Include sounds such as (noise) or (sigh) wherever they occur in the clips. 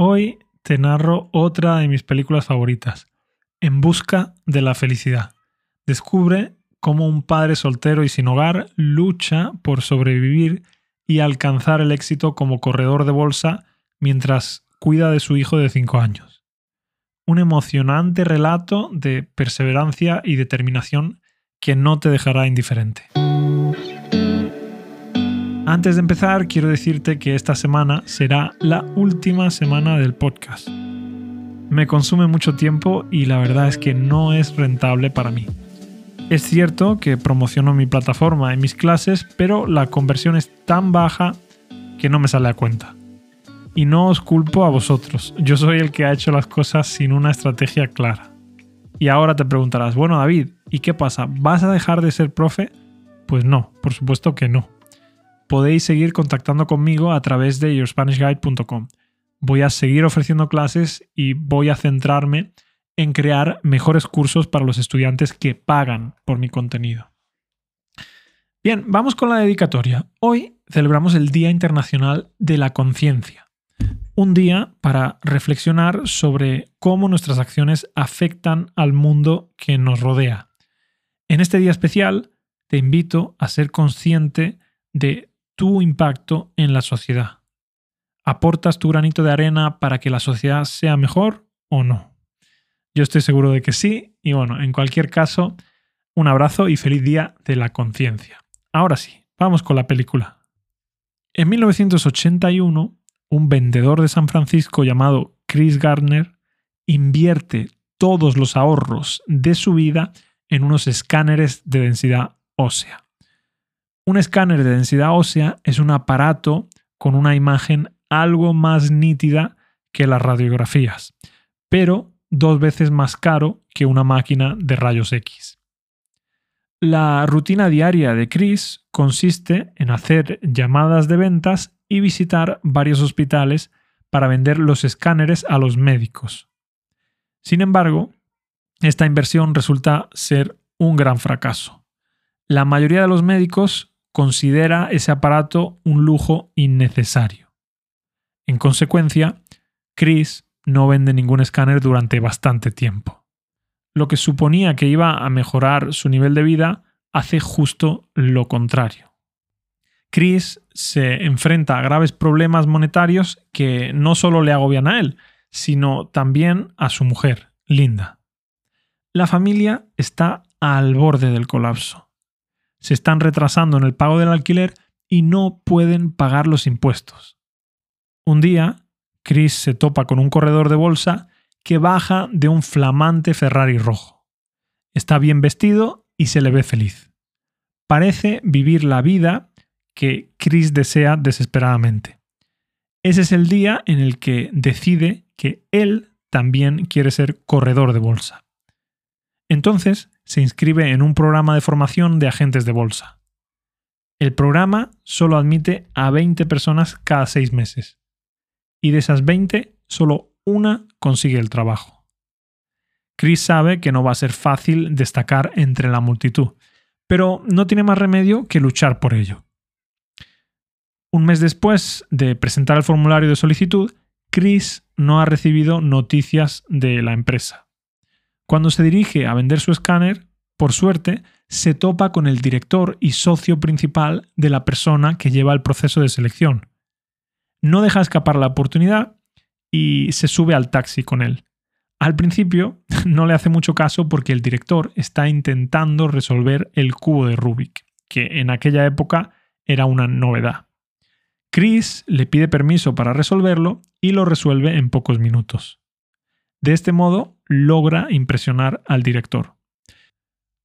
Hoy te narro otra de mis películas favoritas, En Busca de la Felicidad. Descubre cómo un padre soltero y sin hogar lucha por sobrevivir y alcanzar el éxito como corredor de bolsa mientras cuida de su hijo de 5 años. Un emocionante relato de perseverancia y determinación que no te dejará indiferente. Antes de empezar, quiero decirte que esta semana será la última semana del podcast. Me consume mucho tiempo y la verdad es que no es rentable para mí. Es cierto que promociono mi plataforma en mis clases, pero la conversión es tan baja que no me sale a cuenta. Y no os culpo a vosotros, yo soy el que ha hecho las cosas sin una estrategia clara. Y ahora te preguntarás, bueno David, ¿y qué pasa? ¿Vas a dejar de ser profe? Pues no, por supuesto que no podéis seguir contactando conmigo a través de yourspanishguide.com. Voy a seguir ofreciendo clases y voy a centrarme en crear mejores cursos para los estudiantes que pagan por mi contenido. Bien, vamos con la dedicatoria. Hoy celebramos el Día Internacional de la Conciencia. Un día para reflexionar sobre cómo nuestras acciones afectan al mundo que nos rodea. En este día especial te invito a ser consciente de tu impacto en la sociedad. ¿Aportas tu granito de arena para que la sociedad sea mejor o no? Yo estoy seguro de que sí y bueno, en cualquier caso, un abrazo y feliz día de la conciencia. Ahora sí, vamos con la película. En 1981, un vendedor de San Francisco llamado Chris Gardner invierte todos los ahorros de su vida en unos escáneres de densidad ósea. Un escáner de densidad ósea es un aparato con una imagen algo más nítida que las radiografías, pero dos veces más caro que una máquina de rayos X. La rutina diaria de Chris consiste en hacer llamadas de ventas y visitar varios hospitales para vender los escáneres a los médicos. Sin embargo, esta inversión resulta ser un gran fracaso. La mayoría de los médicos considera ese aparato un lujo innecesario. En consecuencia, Chris no vende ningún escáner durante bastante tiempo. Lo que suponía que iba a mejorar su nivel de vida hace justo lo contrario. Chris se enfrenta a graves problemas monetarios que no solo le agobian a él, sino también a su mujer, Linda. La familia está al borde del colapso se están retrasando en el pago del alquiler y no pueden pagar los impuestos. Un día, Chris se topa con un corredor de bolsa que baja de un flamante Ferrari rojo. Está bien vestido y se le ve feliz. Parece vivir la vida que Chris desea desesperadamente. Ese es el día en el que decide que él también quiere ser corredor de bolsa. Entonces se inscribe en un programa de formación de agentes de bolsa. El programa solo admite a 20 personas cada seis meses. Y de esas 20, solo una consigue el trabajo. Chris sabe que no va a ser fácil destacar entre la multitud, pero no tiene más remedio que luchar por ello. Un mes después de presentar el formulario de solicitud, Chris no ha recibido noticias de la empresa. Cuando se dirige a vender su escáner, por suerte, se topa con el director y socio principal de la persona que lleva el proceso de selección. No deja escapar la oportunidad y se sube al taxi con él. Al principio (laughs) no le hace mucho caso porque el director está intentando resolver el cubo de Rubik, que en aquella época era una novedad. Chris le pide permiso para resolverlo y lo resuelve en pocos minutos. De este modo, logra impresionar al director.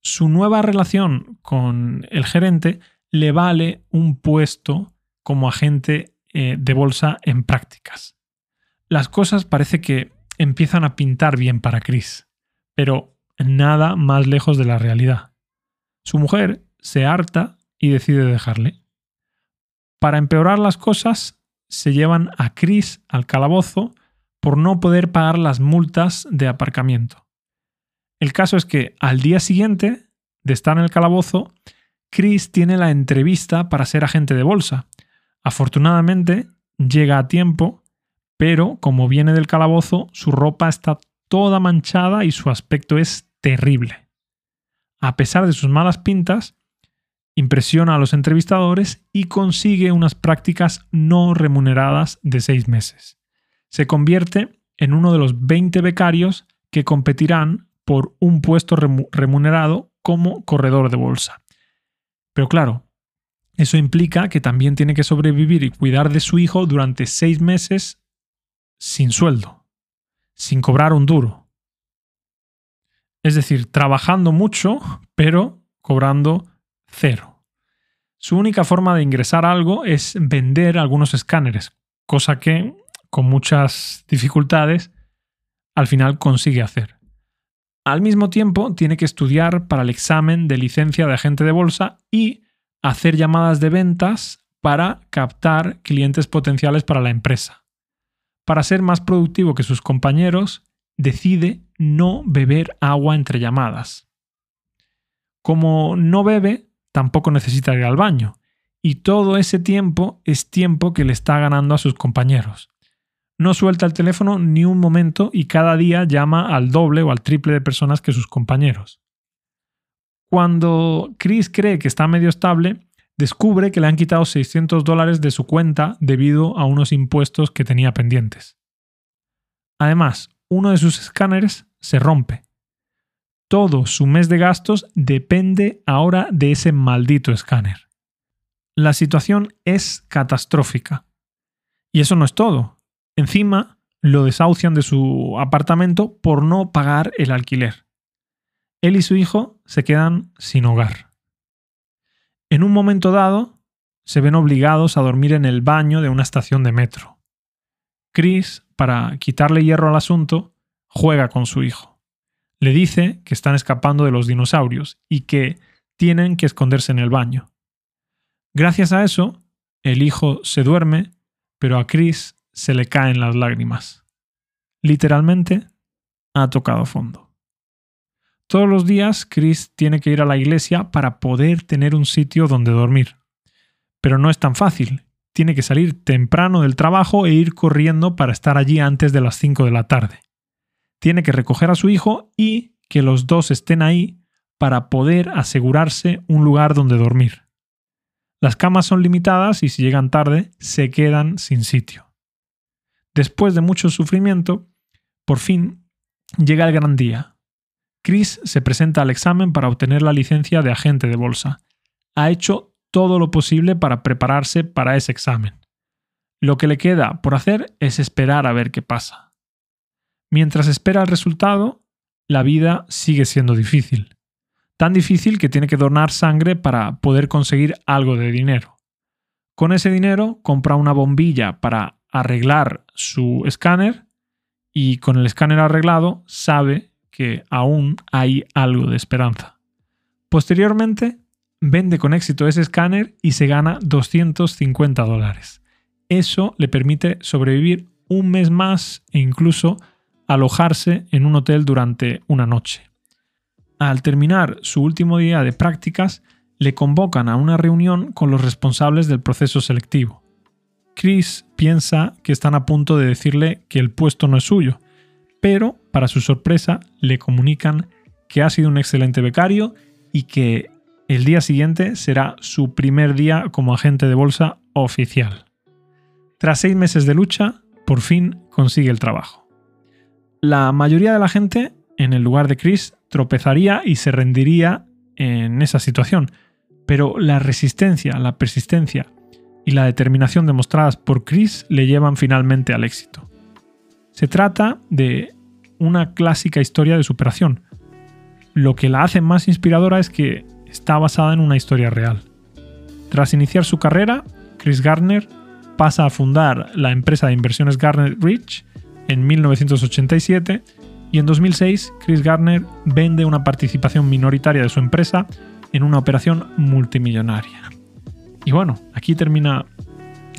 Su nueva relación con el gerente le vale un puesto como agente eh, de bolsa en prácticas. Las cosas parece que empiezan a pintar bien para Chris, pero nada más lejos de la realidad. Su mujer se harta y decide dejarle. Para empeorar las cosas, se llevan a Chris al calabozo por no poder pagar las multas de aparcamiento. El caso es que al día siguiente de estar en el calabozo, Chris tiene la entrevista para ser agente de bolsa. Afortunadamente, llega a tiempo, pero como viene del calabozo, su ropa está toda manchada y su aspecto es terrible. A pesar de sus malas pintas, impresiona a los entrevistadores y consigue unas prácticas no remuneradas de seis meses. Se convierte en uno de los 20 becarios que competirán por un puesto remunerado como corredor de bolsa. Pero claro, eso implica que también tiene que sobrevivir y cuidar de su hijo durante seis meses sin sueldo, sin cobrar un duro. Es decir, trabajando mucho, pero cobrando cero. Su única forma de ingresar algo es vender algunos escáneres, cosa que, con muchas dificultades, al final consigue hacer. Al mismo tiempo, tiene que estudiar para el examen de licencia de agente de bolsa y hacer llamadas de ventas para captar clientes potenciales para la empresa. Para ser más productivo que sus compañeros, decide no beber agua entre llamadas. Como no bebe, tampoco necesita ir al baño, y todo ese tiempo es tiempo que le está ganando a sus compañeros. No suelta el teléfono ni un momento y cada día llama al doble o al triple de personas que sus compañeros. Cuando Chris cree que está medio estable, descubre que le han quitado 600 dólares de su cuenta debido a unos impuestos que tenía pendientes. Además, uno de sus escáneres se rompe. Todo su mes de gastos depende ahora de ese maldito escáner. La situación es catastrófica. Y eso no es todo. Encima, lo desahucian de su apartamento por no pagar el alquiler. Él y su hijo se quedan sin hogar. En un momento dado, se ven obligados a dormir en el baño de una estación de metro. Chris, para quitarle hierro al asunto, juega con su hijo. Le dice que están escapando de los dinosaurios y que tienen que esconderse en el baño. Gracias a eso, el hijo se duerme, pero a Chris se le caen las lágrimas. Literalmente, ha tocado fondo. Todos los días Chris tiene que ir a la iglesia para poder tener un sitio donde dormir. Pero no es tan fácil. Tiene que salir temprano del trabajo e ir corriendo para estar allí antes de las 5 de la tarde. Tiene que recoger a su hijo y que los dos estén ahí para poder asegurarse un lugar donde dormir. Las camas son limitadas y si llegan tarde se quedan sin sitio. Después de mucho sufrimiento, por fin llega el gran día. Chris se presenta al examen para obtener la licencia de agente de bolsa. Ha hecho todo lo posible para prepararse para ese examen. Lo que le queda por hacer es esperar a ver qué pasa. Mientras espera el resultado, la vida sigue siendo difícil. Tan difícil que tiene que donar sangre para poder conseguir algo de dinero. Con ese dinero compra una bombilla para arreglar su escáner y con el escáner arreglado sabe que aún hay algo de esperanza. Posteriormente, vende con éxito ese escáner y se gana 250 dólares. Eso le permite sobrevivir un mes más e incluso alojarse en un hotel durante una noche. Al terminar su último día de prácticas, le convocan a una reunión con los responsables del proceso selectivo. Chris piensa que están a punto de decirle que el puesto no es suyo, pero para su sorpresa le comunican que ha sido un excelente becario y que el día siguiente será su primer día como agente de bolsa oficial. Tras seis meses de lucha, por fin consigue el trabajo. La mayoría de la gente, en el lugar de Chris, tropezaría y se rendiría en esa situación, pero la resistencia, la persistencia y la determinación demostradas por Chris le llevan finalmente al éxito. Se trata de una clásica historia de superación. Lo que la hace más inspiradora es que está basada en una historia real. Tras iniciar su carrera, Chris Gardner pasa a fundar la empresa de inversiones Garner Rich en 1987 y en 2006 Chris Gardner vende una participación minoritaria de su empresa en una operación multimillonaria. Y bueno, aquí termina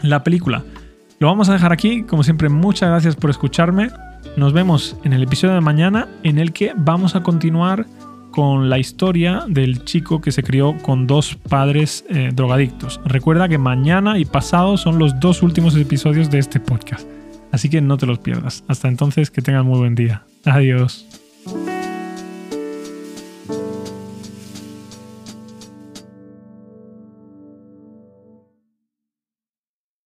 la película. Lo vamos a dejar aquí. Como siempre, muchas gracias por escucharme. Nos vemos en el episodio de mañana en el que vamos a continuar con la historia del chico que se crió con dos padres eh, drogadictos. Recuerda que mañana y pasado son los dos últimos episodios de este podcast. Así que no te los pierdas. Hasta entonces, que tengan muy buen día. Adiós.